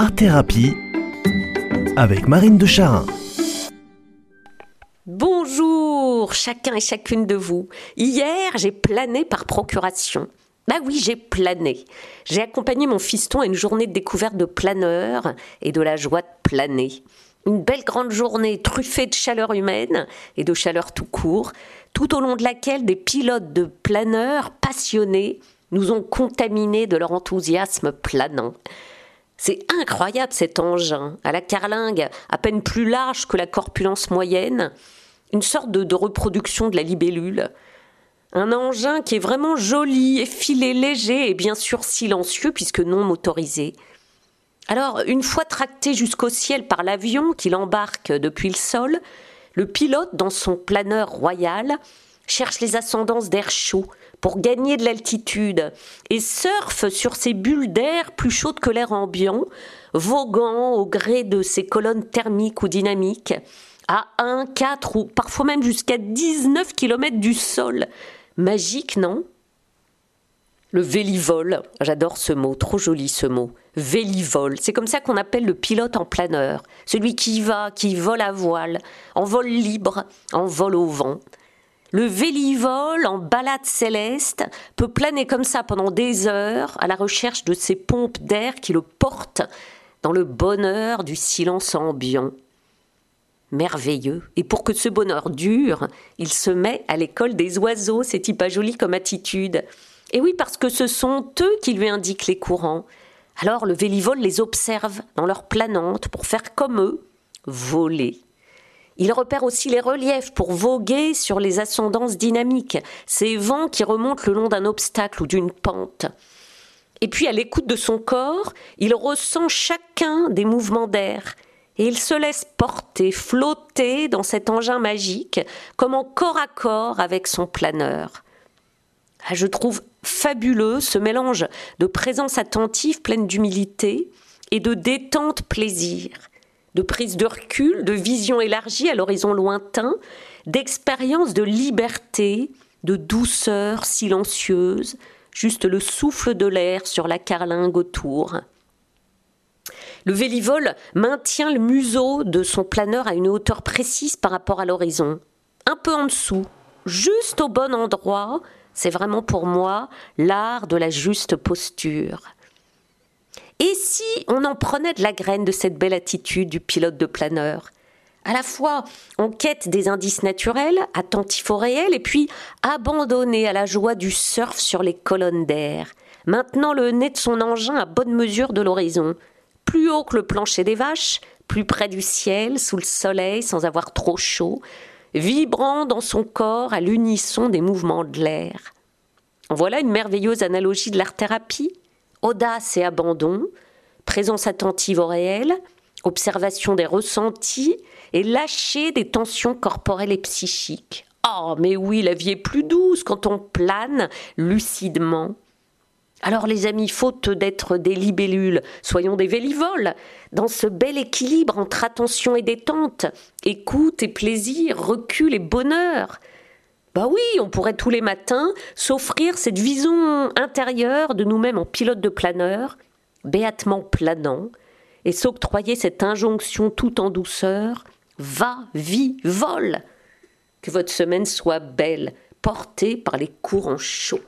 Art Thérapie avec Marine de Charin. Bonjour chacun et chacune de vous. Hier, j'ai plané par procuration. Bah oui, j'ai plané. J'ai accompagné mon fiston à une journée de découverte de planeur et de la joie de planer. Une belle grande journée truffée de chaleur humaine et de chaleur tout court, tout au long de laquelle des pilotes de planeurs passionnés nous ont contaminés de leur enthousiasme planant. C'est incroyable cet engin, à la carlingue à peine plus large que la corpulence moyenne, une sorte de, reproduction de la libellule. Un engin qui est vraiment joli, effilé, léger et bien sûr silencieux puisque non motorisé. Alors, une fois tracté jusqu'au ciel par l'avion qui l'embarque depuis le sol, le pilote, dans son planeur royal, cherche les ascendances d'air chaud pour gagner de l'altitude et surfe sur ces bulles d'air plus chaudes que l'air ambiant, voguant au gré de ces colonnes thermiques ou dynamiques à 1, 4 ou parfois même jusqu'à 19 km du sol. Magique, non? Le vélivol, j'adore ce mot, trop joli ce mot. Vélivol, c'est comme ça qu'on appelle le pilote en planeur, celui qui va, qui vole à voile, en vol libre, en vol au vent. Le vélivol en balade céleste peut planer comme ça pendant des heures à la recherche de ces pompes d'air qui le portent dans le bonheur du silence ambiant. Merveilleux. Et pour que ce bonheur dure, il se met à l'école des oiseaux, c'est pas joli comme attitude. Et oui, parce que ce sont eux qui lui indiquent les courants. Alors le vélivol les observe dans leur planante pour faire comme eux, voler. Il repère aussi les reliefs pour voguer sur les ascendances dynamiques, ces vents qui remontent le long d'un obstacle ou d'une pente. Et puis à l'écoute de son corps, il ressent chacun des mouvements d'air, et il se laisse porter, flotter dans cet engin magique, comme en corps à corps avec son planeur. Ah, je trouve fabuleux ce mélange de présence attentive pleine d'humilité et de détente plaisir de prise de recul, de vision élargie à l'horizon lointain, d'expérience de liberté, de douceur silencieuse, juste le souffle de l'air sur la carlingue autour. Le vélivol maintient le museau de son planeur à une hauteur précise par rapport à l'horizon, un peu en dessous, juste au bon endroit. C'est vraiment pour moi l'art de la juste posture. Et si on en prenait de la graine de cette belle attitude du pilote de planeur? À la fois on quête des indices naturels, attentif au réel, et puis abandonné à la joie du surf sur les colonnes d'air, maintenant le nez de son engin à bonne mesure de l'horizon, plus haut que le plancher des vaches, plus près du ciel, sous le soleil, sans avoir trop chaud, vibrant dans son corps à l'unisson des mouvements de l'air. Voilà une merveilleuse analogie de l'art-thérapie audace et abandon, présence attentive au réel, observation des ressentis et lâcher des tensions corporelles et psychiques. Oh, mais oui, la vie est plus douce quand on plane lucidement. Alors les amis, faute d'être des libellules, soyons des vélivoles, dans ce bel équilibre entre attention et détente, écoute et plaisir, recul et bonheur. Bah oui, on pourrait tous les matins s'offrir cette vision intérieure de nous-mêmes en pilote de planeur, béatement planant, et s'octroyer cette injonction tout en douceur Va, vis, vole Que votre semaine soit belle, portée par les courants chauds.